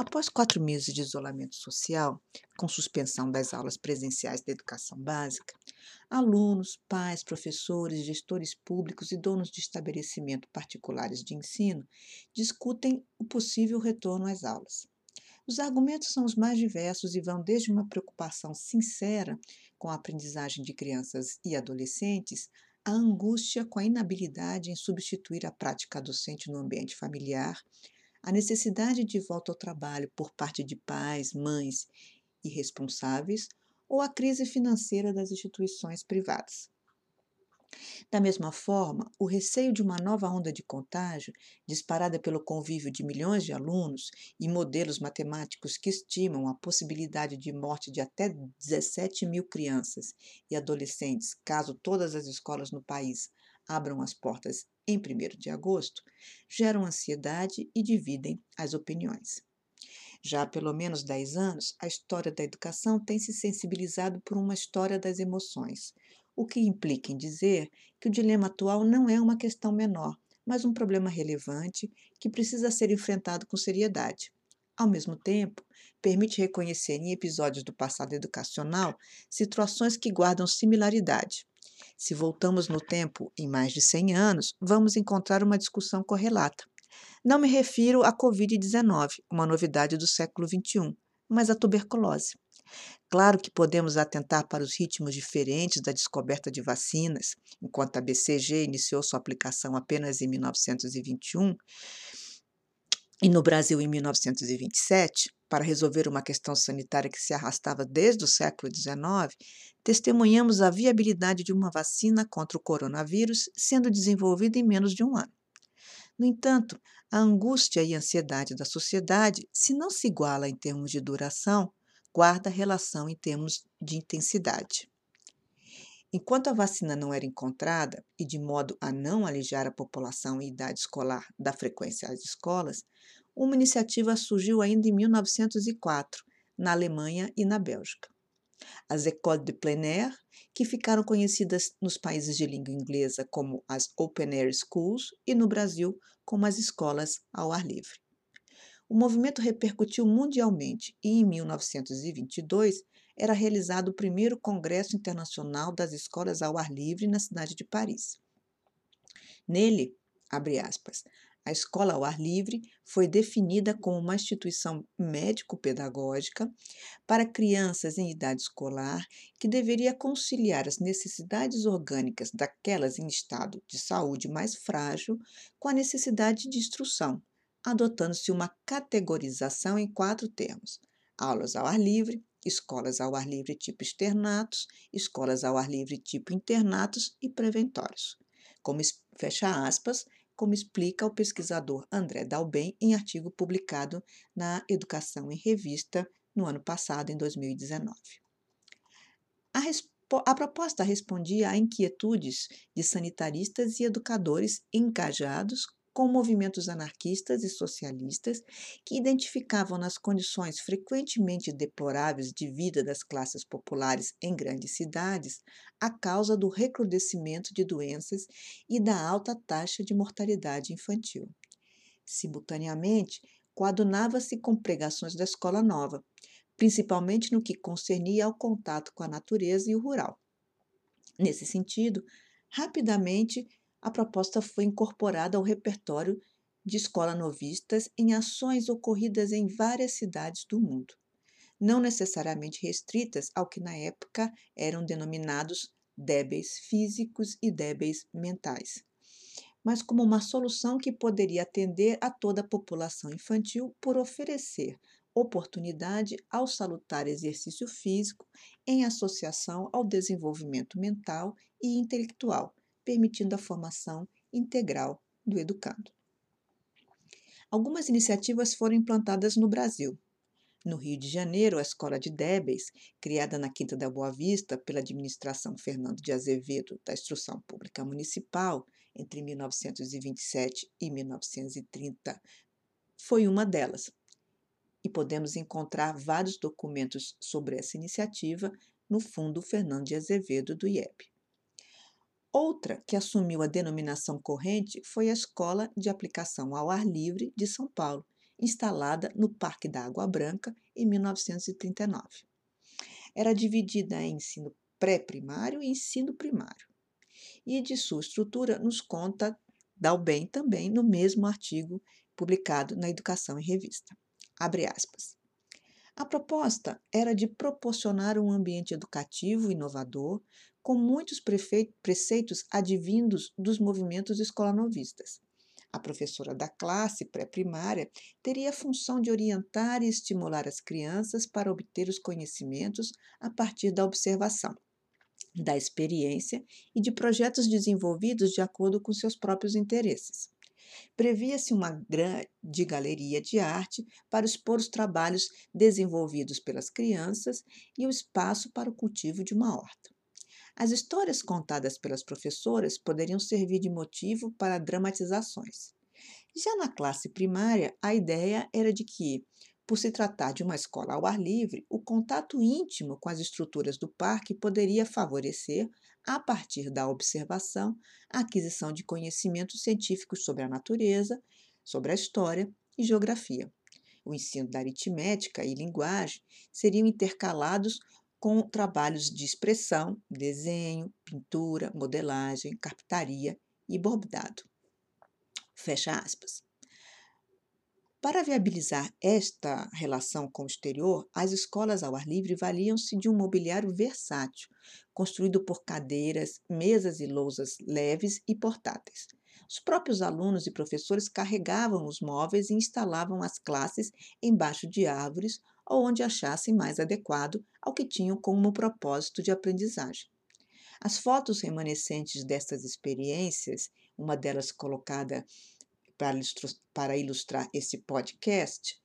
Após quatro meses de isolamento social, com suspensão das aulas presenciais da educação básica, alunos, pais, professores, gestores públicos e donos de estabelecimento particulares de ensino discutem o possível retorno às aulas. Os argumentos são os mais diversos e vão desde uma preocupação sincera com a aprendizagem de crianças e adolescentes à angústia com a inabilidade em substituir a prática docente no ambiente familiar a necessidade de volta ao trabalho por parte de pais, mães e responsáveis ou a crise financeira das instituições privadas. Da mesma forma, o receio de uma nova onda de contágio, disparada pelo convívio de milhões de alunos e modelos matemáticos que estimam a possibilidade de morte de até 17 mil crianças e adolescentes caso todas as escolas no país abram as portas em 1 de agosto, geram ansiedade e dividem as opiniões. Já há pelo menos 10 anos, a história da educação tem se sensibilizado por uma história das emoções, o que implica em dizer que o dilema atual não é uma questão menor, mas um problema relevante que precisa ser enfrentado com seriedade. Ao mesmo tempo, permite reconhecer em episódios do passado educacional situações que guardam similaridade, se voltamos no tempo em mais de 100 anos, vamos encontrar uma discussão correlata. Não me refiro à Covid-19, uma novidade do século XXI, mas à tuberculose. Claro que podemos atentar para os ritmos diferentes da descoberta de vacinas, enquanto a BCG iniciou sua aplicação apenas em 1921 e no Brasil em 1927, para resolver uma questão sanitária que se arrastava desde o século XIX, testemunhamos a viabilidade de uma vacina contra o coronavírus sendo desenvolvida em menos de um ano. No entanto, a angústia e ansiedade da sociedade, se não se iguala em termos de duração, guarda relação em termos de intensidade. Enquanto a vacina não era encontrada, e de modo a não alijar a população em idade escolar da frequência às escolas, uma iniciativa surgiu ainda em 1904, na Alemanha e na Bélgica. As Écoles de Plein Air, que ficaram conhecidas nos países de língua inglesa como as Open Air Schools e no Brasil como as escolas ao ar livre. O movimento repercutiu mundialmente e, em 1922, era realizado o primeiro Congresso Internacional das Escolas ao Ar Livre na cidade de Paris. Nele, abre aspas, a escola ao ar livre foi definida como uma instituição médico-pedagógica para crianças em idade escolar que deveria conciliar as necessidades orgânicas daquelas em estado de saúde mais frágil com a necessidade de instrução, adotando-se uma categorização em quatro termos: aulas ao ar livre, escolas ao ar livre tipo externatos, escolas ao ar livre tipo internatos e preventórios. Como fecha aspas, como explica o pesquisador André Dalben em artigo publicado na Educação em Revista no ano passado, em 2019. A, a proposta respondia a inquietudes de sanitaristas e educadores engajados com movimentos anarquistas e socialistas que identificavam nas condições frequentemente deploráveis de vida das classes populares em grandes cidades a causa do recrudescimento de doenças e da alta taxa de mortalidade infantil. Simultaneamente, coadunava-se com pregações da escola nova, principalmente no que concernia ao contato com a natureza e o rural. Nesse sentido, rapidamente a proposta foi incorporada ao repertório de escola novistas em ações ocorridas em várias cidades do mundo, não necessariamente restritas ao que na época eram denominados débeis físicos e débeis mentais, mas como uma solução que poderia atender a toda a população infantil por oferecer oportunidade ao salutar exercício físico em associação ao desenvolvimento mental e intelectual, permitindo a formação integral do educando. Algumas iniciativas foram implantadas no Brasil. No Rio de Janeiro, a Escola de Débeis, criada na Quinta da Boa Vista pela administração Fernando de Azevedo da Instrução Pública Municipal entre 1927 e 1930, foi uma delas. E podemos encontrar vários documentos sobre essa iniciativa no Fundo Fernando de Azevedo do IEB. Outra que assumiu a denominação corrente foi a Escola de Aplicação ao Ar Livre de São Paulo, instalada no Parque da Água Branca em 1939. Era dividida em ensino pré-primário e ensino primário. E de sua estrutura nos conta Dalben também no mesmo artigo publicado na Educação em Revista. Abre aspas. A proposta era de proporcionar um ambiente educativo inovador, com muitos preceitos advindos dos movimentos escolanovistas. A professora da classe pré-primária teria a função de orientar e estimular as crianças para obter os conhecimentos a partir da observação, da experiência e de projetos desenvolvidos de acordo com seus próprios interesses. Previa-se uma grande galeria de arte para expor os trabalhos desenvolvidos pelas crianças e o espaço para o cultivo de uma horta. As histórias contadas pelas professoras poderiam servir de motivo para dramatizações. Já na classe primária, a ideia era de que, por se tratar de uma escola ao ar livre, o contato íntimo com as estruturas do parque poderia favorecer, a partir da observação, a aquisição de conhecimentos científicos sobre a natureza, sobre a história e geografia. O ensino da aritmética e linguagem seriam intercalados com trabalhos de expressão, desenho, pintura, modelagem, carpintaria e bordado. Fecha aspas. Para viabilizar esta relação com o exterior, as escolas ao ar livre valiam-se de um mobiliário versátil, construído por cadeiras, mesas e lousas leves e portáteis. Os próprios alunos e professores carregavam os móveis e instalavam as classes embaixo de árvores ou onde achassem mais adequado ao que tinham como propósito de aprendizagem. As fotos remanescentes destas experiências, uma delas colocada para ilustrar, esse podcast,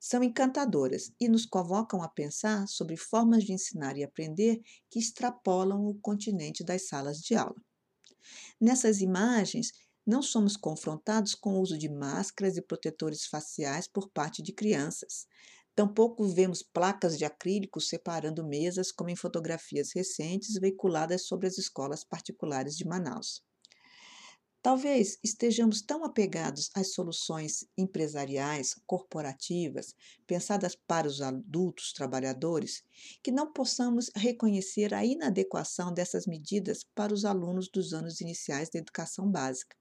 são encantadoras e nos convocam a pensar sobre formas de ensinar e aprender que extrapolam o continente das salas de aula. Nessas imagens, não somos confrontados com o uso de máscaras e protetores faciais por parte de crianças, Tampouco vemos placas de acrílico separando mesas, como em fotografias recentes veiculadas sobre as escolas particulares de Manaus. Talvez estejamos tão apegados às soluções empresariais, corporativas, pensadas para os adultos trabalhadores, que não possamos reconhecer a inadequação dessas medidas para os alunos dos anos iniciais da educação básica.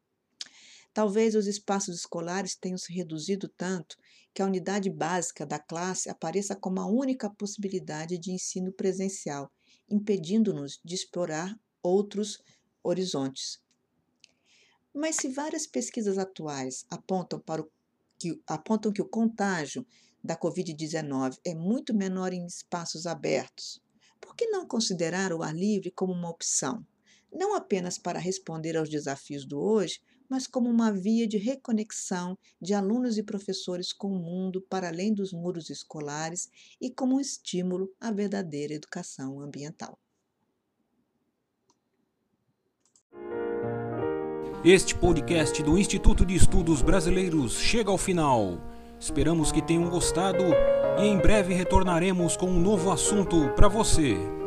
Talvez os espaços escolares tenham se reduzido tanto que a unidade básica da classe apareça como a única possibilidade de ensino presencial, impedindo-nos de explorar outros horizontes. Mas se várias pesquisas atuais apontam, para o, que, apontam que o contágio da Covid-19 é muito menor em espaços abertos, por que não considerar o ar livre como uma opção? Não apenas para responder aos desafios do hoje, mas como uma via de reconexão de alunos e professores com o mundo para além dos muros escolares e como um estímulo à verdadeira educação ambiental. Este podcast do Instituto de Estudos Brasileiros chega ao final. Esperamos que tenham gostado e em breve retornaremos com um novo assunto para você.